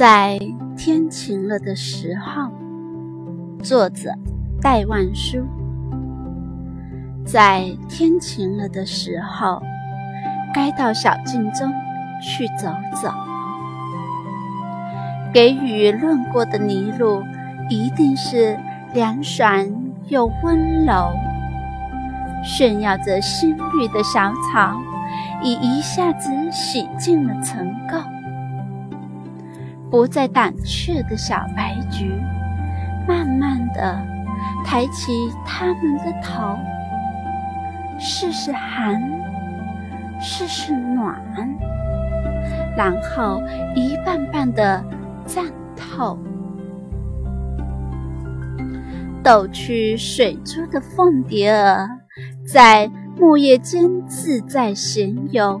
在天晴了的时候，作者戴万书。在天晴了的时候，该到小径中去走走。给雨润过的泥路，一定是凉爽又温柔。炫耀着新绿的小草，已一下子洗净了尘垢。不再胆怯的小白菊，慢慢地抬起它们的头，试试寒，试试暖，然后一瓣瓣地绽透。抖去水珠的凤蝶儿，在木叶间自在闲游。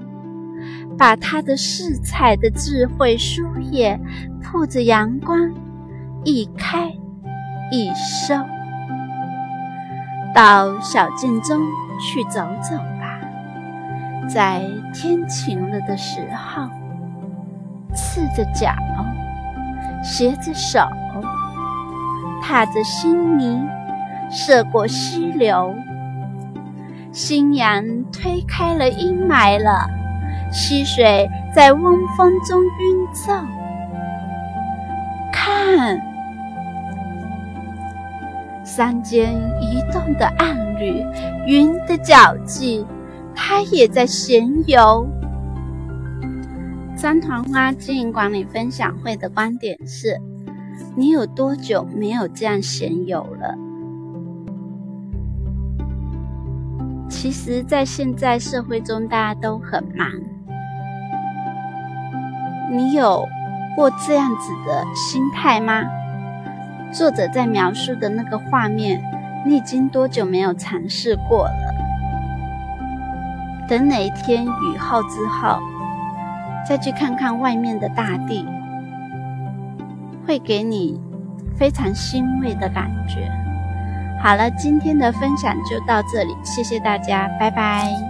把他的饰彩的智慧书页铺着阳光，一开一收。到小径中去走走吧，在天晴了的时候，赤着脚，携着手，踏着新泥，涉过溪流，新阳推开了阴霾了。溪水在温风中晕奏，看山间移动的暗缕，云的脚迹，它也在闲游。三团花经营管理分享会的观点是：你有多久没有这样闲游了？其实，在现在社会中，大家都很忙。你有过这样子的心态吗？作者在描述的那个画面，你已经多久没有尝试过了？等哪一天雨后之后，再去看看外面的大地，会给你非常欣慰的感觉。好了，今天的分享就到这里，谢谢大家，拜拜。